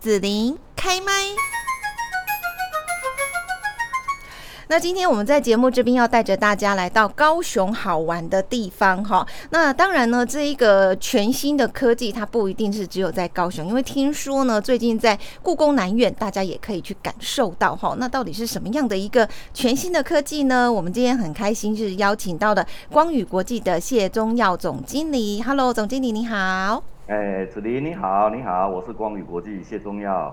子琳开麦。那今天我们在节目这边要带着大家来到高雄好玩的地方哈。那当然呢，这一个全新的科技，它不一定是只有在高雄，因为听说呢，最近在故宫南院，大家也可以去感受到哈。那到底是什么样的一个全新的科技呢？我们今天很开心是邀请到了光宇国际的谢宗耀总经理。Hello，总经理你好。哎，子林你好，你好，我是光宇国际谢宗耀。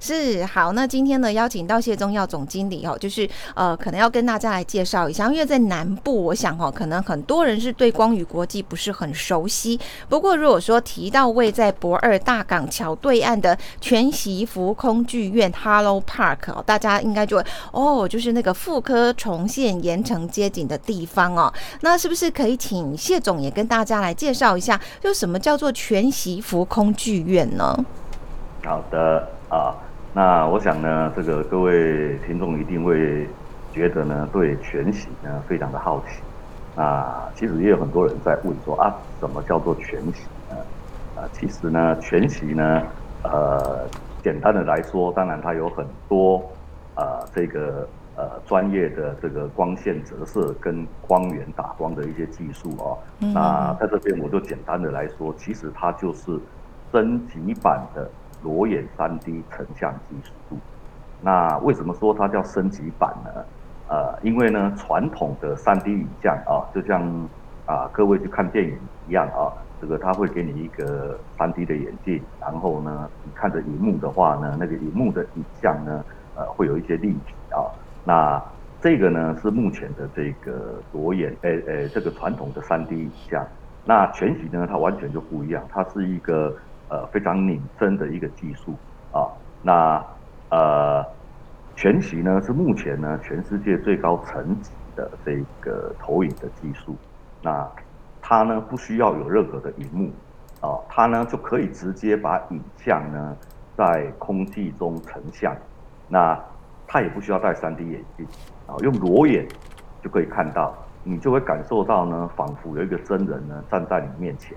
是好，那今天呢邀请到谢宗耀总经理哦，就是呃，可能要跟大家来介绍一下，因为在南部，我想哦，可能很多人是对光宇国际不是很熟悉。不过如果说提到位在博二大港桥对岸的全息浮空剧院 Hello Park 哦，大家应该就哦，就是那个妇科重现盐城街景的地方哦。那是不是可以请谢总也跟大家来介绍一下，就什么叫做全息浮空剧院呢？好的。啊，那我想呢，这个各位听众一定会觉得呢，对全息呢非常的好奇。啊，其实也有很多人在问说啊，什么叫做全息呢？啊，其实呢，全息呢，呃，简单的来说，当然它有很多呃，这个呃专业的这个光线折射跟光源打光的一些技术啊。那在这边我就简单的来说，其实它就是升级版的。裸眼三 D 成像技术，那为什么说它叫升级版呢？呃，因为呢，传统的三 D 影像啊，就像啊各位去看电影一样啊，这个它会给你一个三 D 的眼镜，然后呢，你看着荧幕的话呢，那个荧幕的影像呢，呃，会有一些立体啊。那这个呢，是目前的这个裸眼，诶诶，这个传统的三 D 影像。那全息呢，它完全就不一样，它是一个。呃，非常拧针的一个技术。啊，那呃，全息呢是目前呢全世界最高层级的这个投影的技术，那它呢不需要有任何的荧幕。啊，它呢就可以直接把影像呢在空气中成像，那它也不需要戴 3D 眼镜。啊，用裸眼就可以看到，你就会感受到呢，仿佛有一个真人呢站在你面前。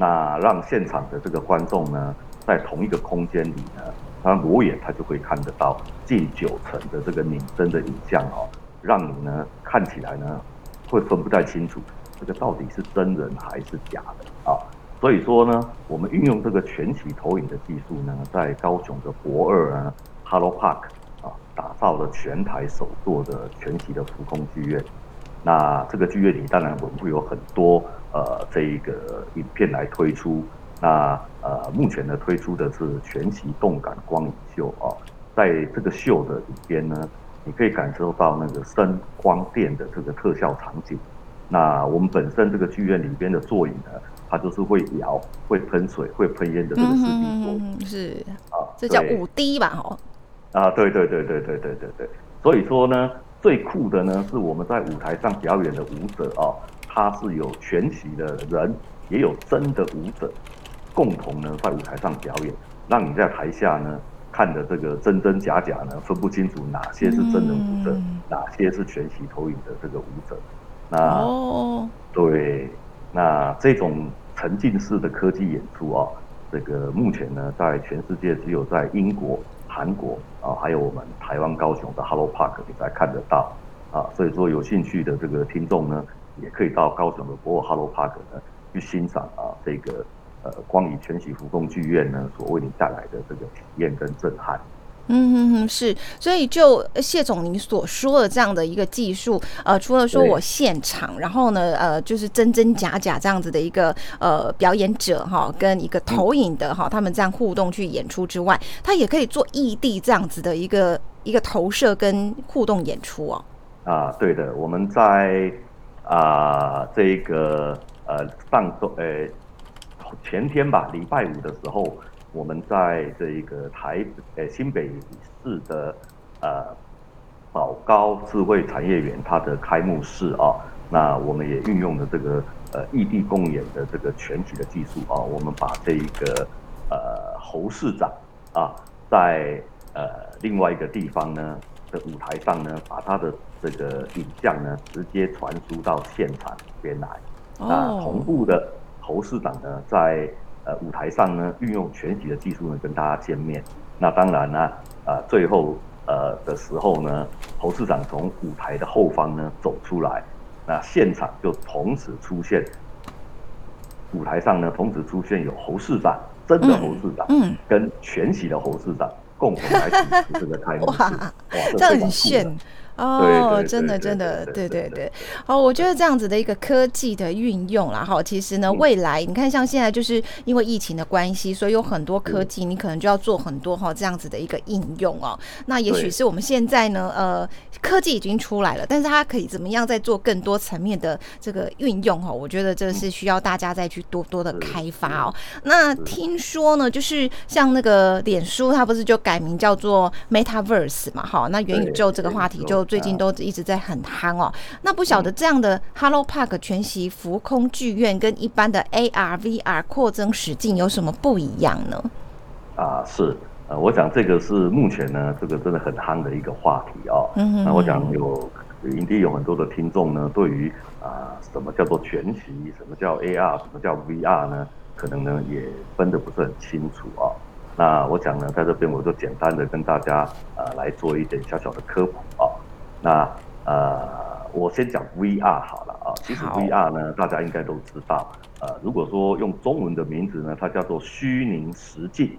那让现场的这个观众呢，在同一个空间里呢，他裸眼他就会看得到近九成的这个拧真的影像哦，让你呢看起来呢会分不太清楚这个到底是真人还是假的啊。所以说呢，我们运用这个全息投影的技术呢，在高雄的博二啊 Hello Park 啊，打造了全台首座的全息的浮空剧院。那这个剧院里当然我们会有很多。呃，这一个影片来推出，那呃，目前呢推出的是全息动感光影秀啊，在这个秀的里边呢，你可以感受到那个声光电的这个特效场景。那我们本身这个剧院里边的座椅呢，它就是会摇、会喷水、会喷烟的这个视频座椅，是啊，这叫五 D 吧？哦，啊，对对对对对对对对，所以说呢，最酷的呢是我们在舞台上表演的舞者啊。它是有全息的人，也有真的舞者，共同呢在舞台上表演，让你在台下呢看的这个真真假假呢分不清楚哪些是真人舞者，哪些是全息投影的这个舞者。那对，那这种沉浸式的科技演出啊，这个目前呢在全世界只有在英国、韩国啊，还有我们台湾高雄的 Hello Park 你才看得到啊。所以说有兴趣的这个听众呢。也可以到高雄的博尔哈罗 Park 呢去欣赏啊，这个呃光影全息浮动剧院呢所为你带来的这个体验跟震撼。嗯哼哼，是，所以就谢总您所说的这样的一个技术，呃，除了说我现场，然后呢，呃，就是真真假假这样子的一个呃表演者哈，跟一个投影的哈，他们这样互动去演出之外，它也可以做异地这样子的一个一个投射跟互动演出哦。啊，对的，我们在。啊，这个呃，上周呃前天吧，礼拜五的时候，我们在这一个台呃新北市的呃宝高智慧产业园它的开幕式啊，那我们也运用了这个呃异地共演的这个全体的技术啊，我们把这一个呃侯市长啊，在呃另外一个地方呢的舞台上呢，把他的。这个影像呢，直接传输到现场边来。那同步的侯市长呢，在舞台上呢运用全息的技术呢跟大家见面。那当然呢，啊最后呃的时候呢，侯市长从舞台的后方呢走出来，那现场就同时出现舞台上呢同时出现有侯市长，真的侯市长，嗯，跟全息的侯市长共同来主持这个开幕式，哇，这很炫。哦，真的，真的，对对对，好，我觉得这样子的一个科技的运用啦，哈，其实呢，未来你看，像现在就是因为疫情的关系，所以有很多科技，你可能就要做很多哈这样子的一个应用哦。那也许是我们现在呢，呃，科技已经出来了，但是它可以怎么样再做更多层面的这个运用哈？我觉得这是需要大家再去多多的开发哦。那听说呢，就是像那个脸书，它不是就改名叫做 MetaVerse 嘛？哈，那元宇宙这个话题就。最近都一直在很夯哦，那不晓得这样的 Hello Park 全息浮空剧院跟一般的 AR VR 扩增实境有什么不一样呢？啊，是，呃，我想这个是目前呢，这个真的很夯的一个话题哦。嗯那我想有一定有很多的听众呢，对于啊什么叫做全息，什么叫 AR，什么叫 VR 呢，可能呢也分得不是很清楚啊。那我想呢，在这边我就简单的跟大家呃来做一点小小的科普啊。那呃，我先讲 VR 好了啊。其实 VR 呢，大家应该都知道。呃，如果说用中文的名字呢，它叫做虚拟实境，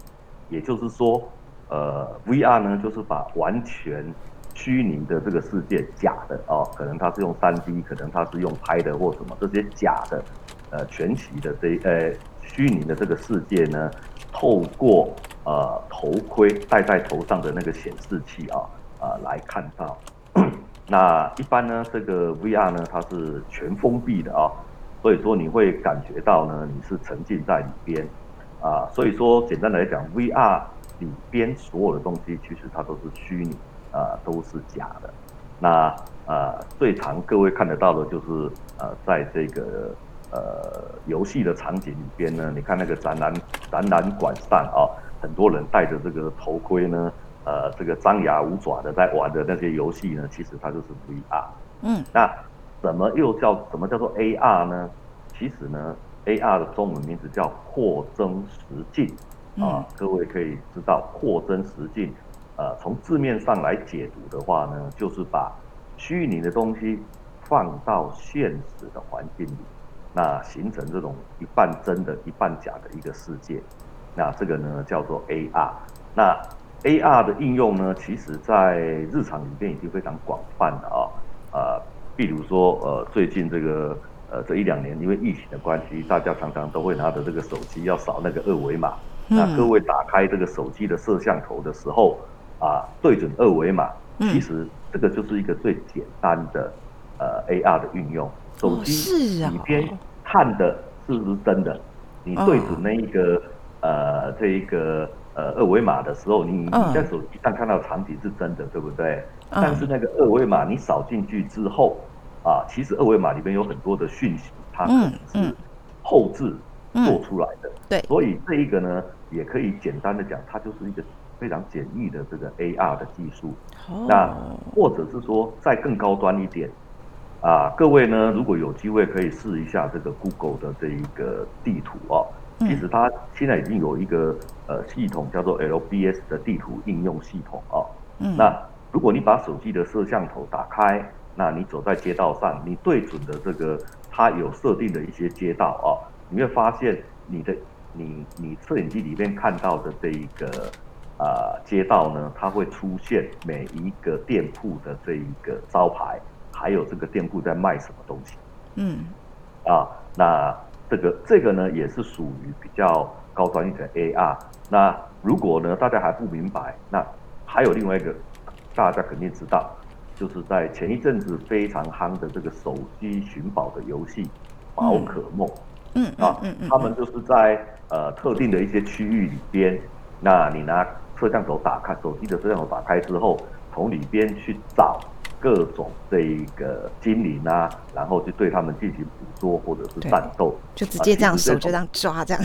也就是说，呃，VR 呢就是把完全虚拟的这个世界，假的哦，可能它是用 3D，可能它是用拍的或什么这些假的，呃，全息的这呃虚拟的这个世界呢，透过呃头盔戴在头上的那个显示器啊啊来看到。那一般呢，这个 VR 呢，它是全封闭的啊，所以说你会感觉到呢，你是沉浸在里边啊。所以说，简单来讲，VR 里边所有的东西其实它都是虚拟啊，都是假的。那呃，最常各位看得到的就是呃，在这个呃游戏的场景里边呢，你看那个展览展览馆上啊，很多人戴着这个头盔呢。呃，这个张牙舞爪的在玩的那些游戏呢，其实它就是 VR。嗯，那怎么又叫什么叫做 AR 呢？其实呢，AR 的中文名字叫扩增实境啊。各位可以知道，扩增实境，呃，从字面上来解读的话呢，就是把虚拟的东西放到现实的环境里，那形成这种一半真的、一半假的一个世界。那这个呢，叫做 AR。那 AR 的应用呢，其实在日常里面已经非常广泛了啊，呃，比如说呃，最近这个呃这一两年，因为疫情的关系，大家常常都会拿着这个手机要扫那个二维码。那各位打开这个手机的摄像头的时候，啊，对准二维码，其实这个就是一个最简单的呃 AR 的运用。手机里边看的是不是真的？你对准那一个呃这一个。呃，二维码的时候，你你在手机上看到场景是真的，对不对？但是那个二维码你扫进去之后，啊，其实二维码里面有很多的讯息，它可能是后置做出来的。对，所以这一个呢，也可以简单的讲，它就是一个非常简易的这个 AR 的技术。那或者是说再更高端一点，啊，各位呢，如果有机会可以试一下这个 Google 的这一个地图哦。其实它现在已经有一个呃系统叫做 LBS 的地图应用系统啊。嗯。那如果你把手机的摄像头打开，那你走在街道上，你对准的这个它有设定的一些街道啊，你会发现你的你你摄影机里面看到的这一个啊街道呢，它会出现每一个店铺的这一个招牌，还有这个店铺在卖什么东西。嗯。啊，那。这个这个呢，也是属于比较高端一点的 AR。那如果呢，大家还不明白，那还有另外一个，大家肯定知道，就是在前一阵子非常夯的这个手机寻宝的游戏《宝可梦》。嗯啊，嗯嗯，他们就是在呃特定的一些区域里边，那你拿摄像头打开，手机的摄像头打开之后，从里边去找。各种这一个精灵啊，然后就对他们进行捕捉或者是战斗，就直接这样手就这样抓这样。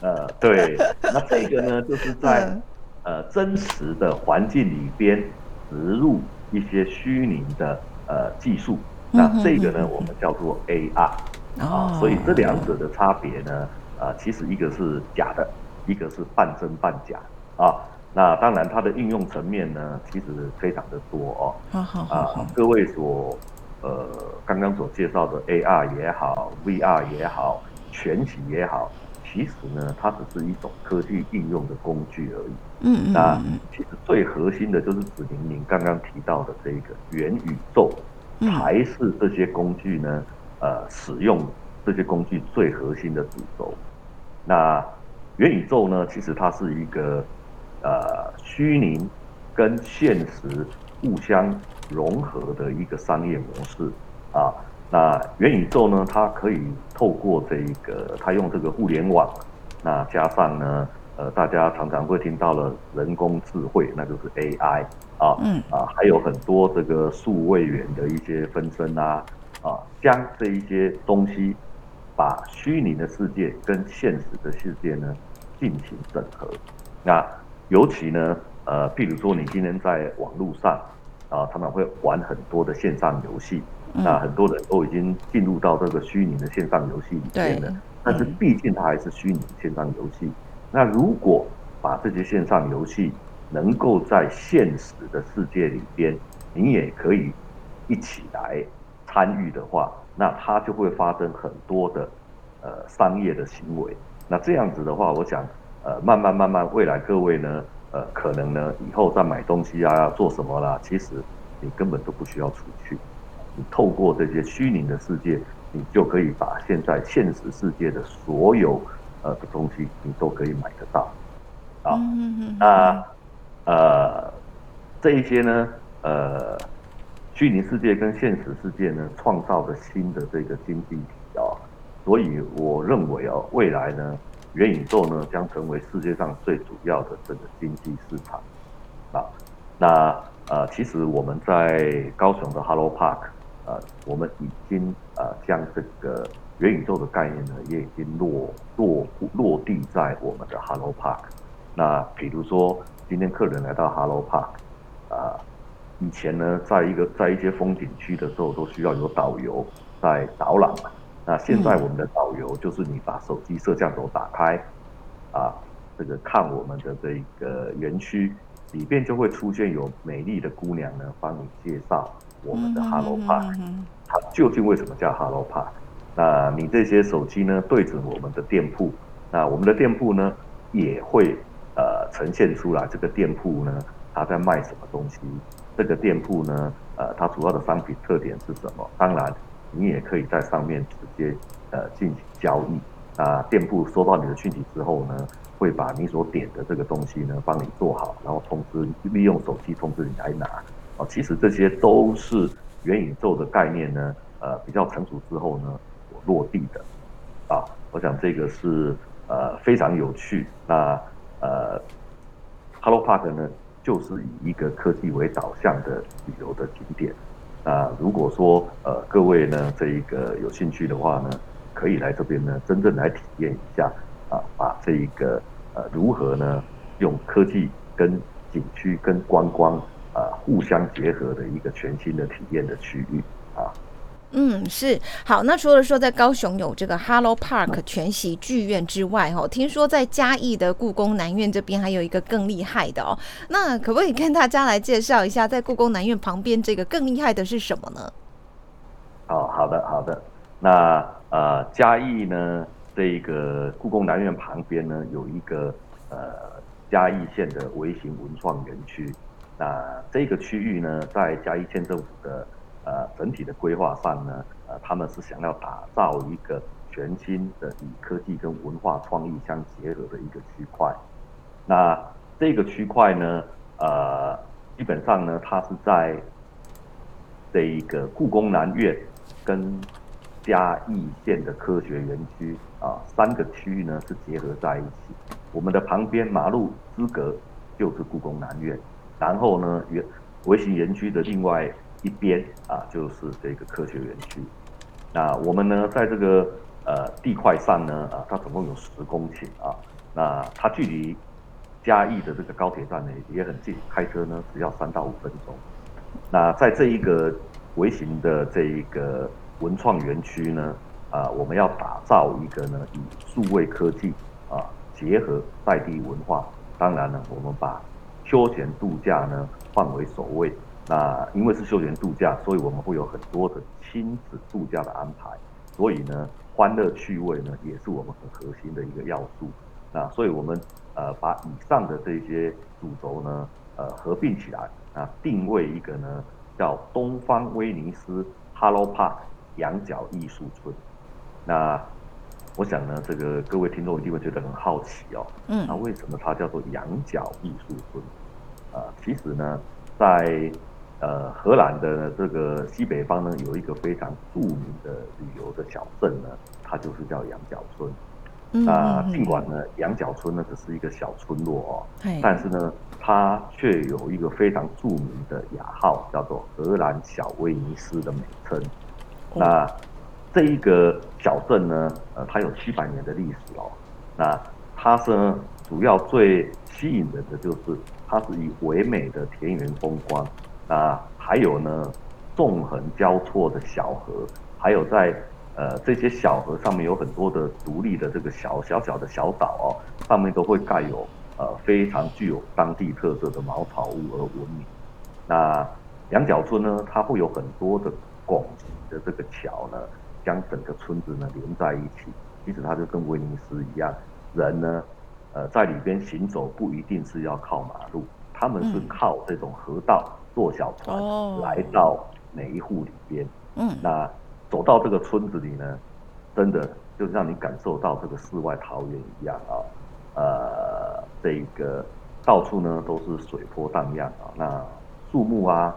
呃，对，那这个呢，就是在呃真实的环境里边植入一些虚拟的呃技术，那这个呢，我们叫做 AR 啊，所以这两者的差别呢，呃，其实一个是假的，一个是半真半假。啊。那当然，它的应用层面呢，其实非常的多哦。好好好，各位所呃刚刚所介绍的 AR 也好，VR 也好，全息也好，其实呢，它只是一种科技应用的工具而已。嗯嗯。那其实最核心的就是指明您刚刚提到的这个元宇宙，才是这些工具呢，呃，使用这些工具最核心的主轴。那元宇宙呢，其实它是一个。呃，虚拟跟现实互相融合的一个商业模式啊。那元宇宙呢，它可以透过这一个，它用这个互联网，那加上呢，呃，大家常常会听到了人工智慧，那就是 AI 啊，嗯啊，还有很多这个数位元的一些分身啊，啊，将这一些东西，把虚拟的世界跟现实的世界呢进行整合，那。尤其呢，呃，譬如说你今天在网络上，啊，常常会玩很多的线上游戏，那很多人都已经进入到这个虚拟的线上游戏里面了。但是毕竟它还是虚拟线上游戏。那如果把这些线上游戏能够在现实的世界里边，你也可以一起来参与的话，那它就会发生很多的呃商业的行为。那这样子的话，我想。呃，慢慢慢慢，未来各位呢，呃，可能呢，以后再买东西啊，要做什么啦？其实你根本都不需要出去，你透过这些虚拟的世界，你就可以把现在现实世界的所有呃的东西，你都可以买得到。啊，那呃，这一些呢，呃，虚拟世界跟现实世界呢，创造的新的这个经济体啊，所以我认为哦，未来呢。元宇宙呢将成为世界上最主要的这个经济市场，啊，那呃，其实我们在高雄的 Hello Park，呃，我们已经呃将这个元宇宙的概念呢也已经落落落地在我们的 Hello Park。那比如说今天客人来到 Hello Park，啊，以前呢在一个在一些风景区的时候都需要有导游在导览嘛。那现在我们的导游就是你把手机摄像头打开，啊，这个看我们的这个园区里边就会出现有美丽的姑娘呢，帮你介绍我们的 Hello Park，它究竟为什么叫 Hello Park？那你这些手机呢对准我们的店铺，那我们的店铺呢也会呃呈现出来这个店铺呢它在卖什么东西，这个店铺呢呃它主要的商品特点是什么？当然。你也可以在上面直接呃进行交易。那店铺收到你的讯息之后呢，会把你所点的这个东西呢帮你做好，然后通知利用手机通知你来拿。哦，其实这些都是元宇宙的概念呢，呃比较成熟之后呢落地的。啊，我想这个是呃非常有趣。那呃，Hello Park 呢就是以一个科技为导向的旅游的景点。那如果说呃各位呢这一个有兴趣的话呢，可以来这边呢真正来体验一下啊，把这一个呃如何呢用科技跟景区跟观光啊互相结合的一个全新的体验的区域。嗯，是好。那除了说在高雄有这个 Hello Park 全息剧院之外，哈，听说在嘉义的故宫南院这边还有一个更厉害的哦。那可不可以跟大家来介绍一下，在故宫南院旁边这个更厉害的是什么呢？哦，好的，好的。那呃，嘉义呢，这个故宫南院旁边呢，有一个呃嘉义县的微型文创园区。那这个区域呢，在嘉义县政府的。呃，整体的规划上呢，呃，他们是想要打造一个全新的以科技跟文化创意相结合的一个区块。那这个区块呢，呃，基本上呢，它是在这一个故宫南院跟嘉义县的科学园区啊三个区域呢是结合在一起。我们的旁边马路之隔就是故宫南院，然后呢，园微型园区的另外。一边啊，就是这个科学园区。那我们呢，在这个呃地块上呢，啊，它总共有十公顷啊。那它距离嘉义的这个高铁站呢也很近，开车呢只要三到五分钟。那在这一个微型的这一个文创园区呢，啊，我们要打造一个呢，以数位科技啊结合在地文化。当然呢，我们把休闲度假呢放为首位。那因为是休闲度假，所以我们会有很多的亲子度假的安排。所以呢，欢乐趣味呢也是我们很核心的一个要素。那所以我们呃把以上的这些主轴呢呃合并起来啊，定位一个呢叫东方威尼斯 Hello Park 羊角艺术村。那我想呢，这个各位听众一定会觉得很好奇哦。嗯。那为什么它叫做羊角艺术村？啊，其实呢，在呃荷兰的这个西北方呢，有一个非常著名的旅游的小镇呢，它就是叫羊角村。嗯。那尽管呢，羊角村呢只是一个小村落哦，但是呢，它却有一个非常著名的雅号，叫做荷兰小威尼斯的美称。那这一个小镇呢，呃，它有七百年的历史哦。那它是主要最吸引人的就是，它是以唯美的田园风光，啊，还有呢，纵横交错的小河，还有在呃这些小河上面有很多的独立的这个小小小的小岛哦，上面都会盖有呃非常具有当地特色的茅草屋而闻名。那羊角村呢，它会有很多的拱形的这个桥呢。将整个村子呢连在一起，其实它就跟威尼斯一样，人呢，呃，在里边行走不一定是要靠马路，他们是靠这种河道坐小船来到每一户里边。嗯，那走到这个村子里呢，真的就让你感受到这个世外桃源一样啊，呃，这个到处呢都是水波荡漾啊，那树木啊、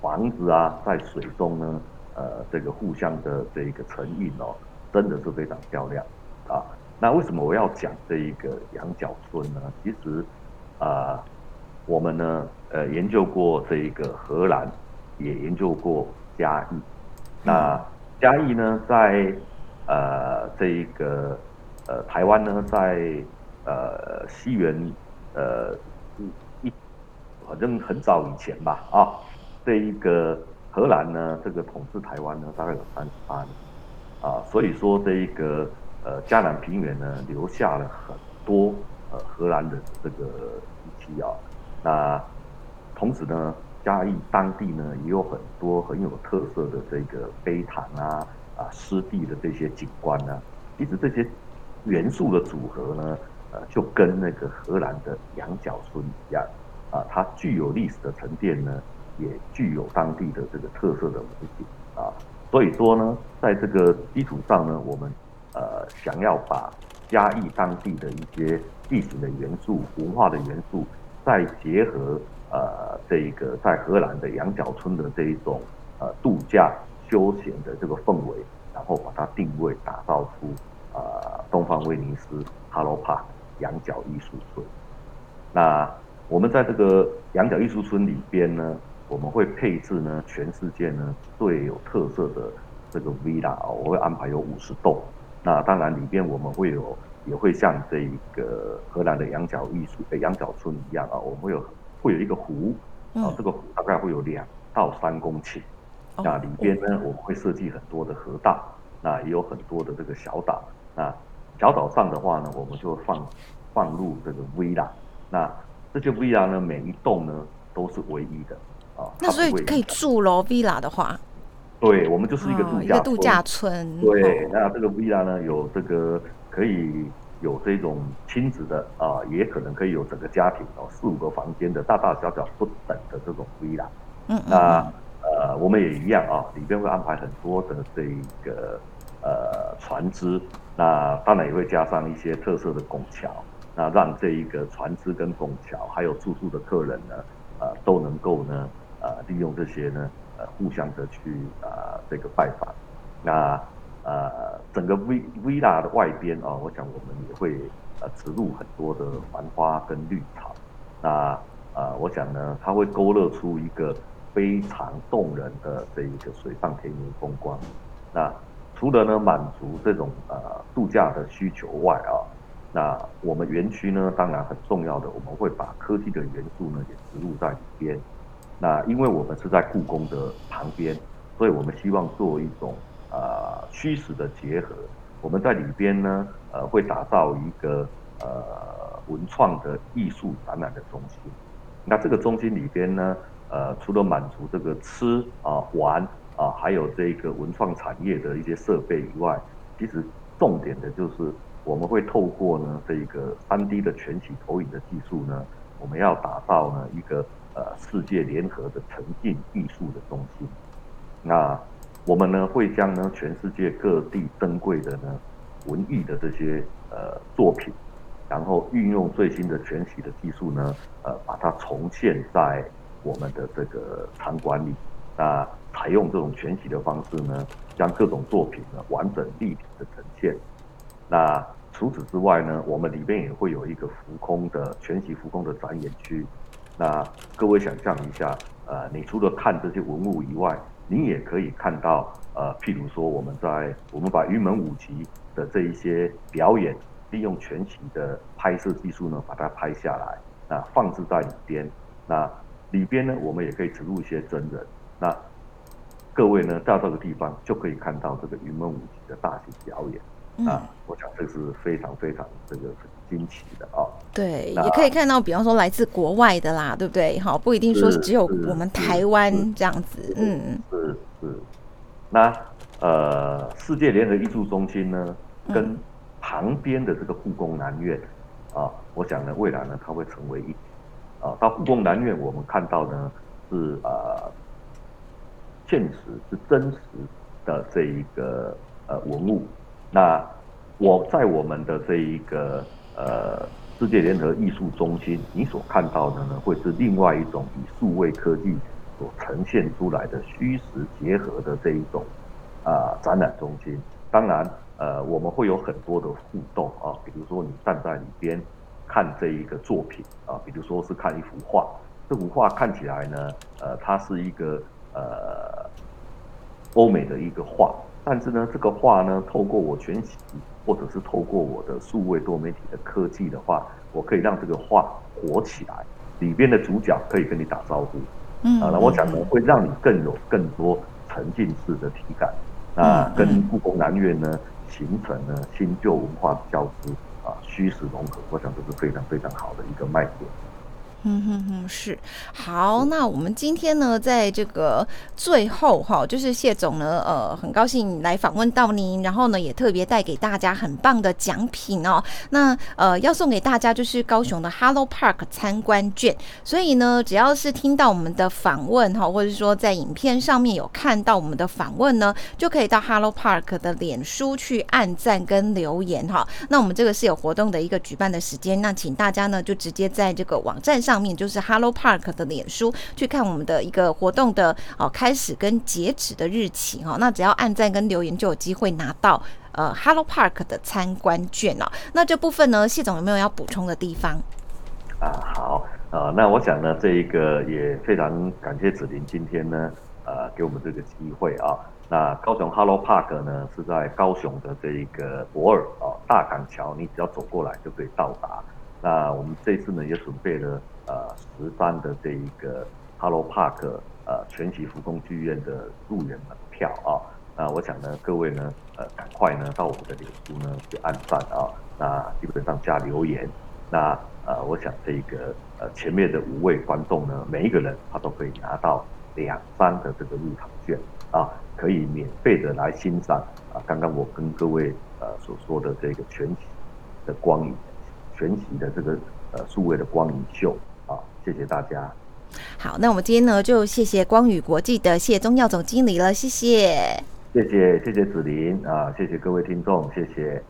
房子啊，在水中呢。呃，这个互相的这一个成印哦，真的是非常漂亮啊。那为什么我要讲这一个羊角村呢？其实啊，我们呢呃研究过这一个荷兰，也研究过嘉义。那嘉义呢，在呃这一个呃台湾呢，在呃西元呃一反正很早以前吧啊，这一个。荷兰呢，这个统治台湾呢，大概有三十八年，啊，所以说这一个呃嘉南平原呢，留下了很多呃荷兰的这个遗迹啊。那同时呢，嘉义当地呢，也有很多很有特色的这个碑堂啊，啊湿地的这些景观呢。其实这些元素的组合呢，呃，就跟那个荷兰的羊角村一样，啊，它具有历史的沉淀呢。也具有当地的这个特色的美景啊，所以说呢，在这个基础上呢，我们呃想要把嘉义当地的一些历史的元素、文化的元素，再结合呃这个在荷兰的羊角村的这一种呃度假休闲的这个氛围，然后把它定位打造出呃东方威尼斯 Hello Park 羊角艺术村。那我们在这个羊角艺术村里边呢。我们会配置呢，全世界呢最有特色的这个 villa 啊，我会安排有五十栋。那当然里边我们会有，也会像这一个荷兰的羊角艺术呃羊角村一样啊，我们会有会有一个湖啊，这个湖大概会有两到三公顷。那里边呢，我们会设计很多的河道，那也有很多的这个小岛。那小岛上的话呢，我们就放放入这个 villa。那这些 villa 呢，每一栋呢都是唯一的。啊那所以可以住喽，villa 的话，对我们就是一个度假一个度假村。对，那这个 villa 呢，有这个可以有这种亲子的啊，也可能可以有整个家庭哦，四五个房间的大大小小不等的这种 villa。嗯那呃，我们也一样啊，里边会安排很多的这个呃船只，那当然也会加上一些特色的拱桥，那让这一个船只跟拱桥还有住宿的客人呢，呃，都能够呢。呃，利用这些呢，呃，互相的去啊，这个拜访。那呃，整个 V Villa 的外边啊，我想我们也会呃植入很多的繁花跟绿草。那呃，我想呢，它会勾勒出一个非常动人的这一个水上田园风光。那除了呢满足这种呃度假的需求外啊，那我们园区呢，当然很重要的，我们会把科技的元素呢也植入在里边。那因为我们是在故宫的旁边，所以我们希望做一种虚实的结合。我们在里边呢，呃，会打造一个呃文创的艺术展览的中心。那这个中心里边呢，呃，除了满足这个吃啊玩啊，还有这个文创产业的一些设备以外，其实重点的就是我们会透过呢这个三 D 的全息投影的技术呢，我们要打造呢一个呃世界联合的沉浸艺术的中心。那我们呢会将呢全世界各地珍贵的呢文艺的这些呃作品，然后运用最新的全息的技术呢，呃把它重现在我们的这个场馆里。那采用这种全息的方式呢，将各种作品呢完整立体的呈现。那除此之外呢，我们里边也会有一个浮空的全息浮空的展演区。那各位想象一下，呃，你除了看这些文物以外，你也可以看到，呃，譬如说我们在我们把云门舞集的这一些表演，利用全息的拍摄技术呢，把它拍下来，那放置在里边。那里边呢，我们也可以植入一些真人。那各位呢，到这个地方就可以看到这个云门舞集的大型表演啊！我想这是非常非常这个惊奇的啊。对，也可以看到，比方说来自国外的啦，对不对？好，不一定说只有我们台湾这样子。嗯，是是。那呃，世界联合艺术中心呢，跟旁边的这个故宫南院啊，我想呢，未来呢，它会成为一啊。到故宫南院，我们看到呢是呃。现实是真实的这一个呃文物，那我在我们的这一个呃世界联合艺术中心，你所看到的呢，会是另外一种以数位科技所呈现出来的虚实结合的这一种啊展览中心。当然，呃，我们会有很多的互动啊，比如说你站在里边看这一个作品啊，比如说是看一幅画，这幅画看起来呢，呃，它是一个。呃，欧美的一个画，但是呢，这个画呢，透过我全息，或者是透过我的数位多媒体的科技的话，我可以让这个画活起来，里边的主角可以跟你打招呼，嗯，啊，那我想呢，会让你更有更多沉浸式的体感，那跟故宫南院呢，形成了新旧文化的交织，啊，虚实融合，我想这是非常非常好的一个卖点。嗯哼哼，是好。那我们今天呢，在这个最后哈，就是谢总呢，呃，很高兴来访问到您，然后呢，也特别带给大家很棒的奖品哦。那呃，要送给大家就是高雄的 Hello Park 参观券。所以呢，只要是听到我们的访问哈，或者说在影片上面有看到我们的访问呢，就可以到 Hello Park 的脸书去按赞跟留言哈。那我们这个是有活动的一个举办的时间，那请大家呢就直接在这个网站上。上面就是 Hello Park 的脸书，去看我们的一个活动的哦开始跟截止的日期哦。那只要按赞跟留言，就有机会拿到呃 Hello Park 的参观券哦。那这部分呢，谢总有没有要补充的地方？啊，好啊，那我想呢，这一个也非常感谢子林今天呢，呃，给我们这个机会啊。那高雄 Hello Park 呢，是在高雄的这一个博尔啊大港桥，你只要走过来就可以到达。那我们这次呢，也准备了。呃，十三的这一个 Hello Park 呃全息浮空剧院的入园门票啊，那我想呢，各位呢，呃，赶快呢到我们的脸书呢去按赞啊，那基本上加留言，那呃，我想这个呃前面的五位观众呢，每一个人他都可以拿到两张的这个入场券啊，可以免费的来欣赏啊，刚刚我跟各位呃所说的这个全息的光影，全息的这个呃数位的光影秀。谢谢大家。好，那我们今天呢，就谢谢光宇国际的谢宗耀总经理了，谢谢。谢谢，谢谢子林啊，谢谢各位听众，谢谢。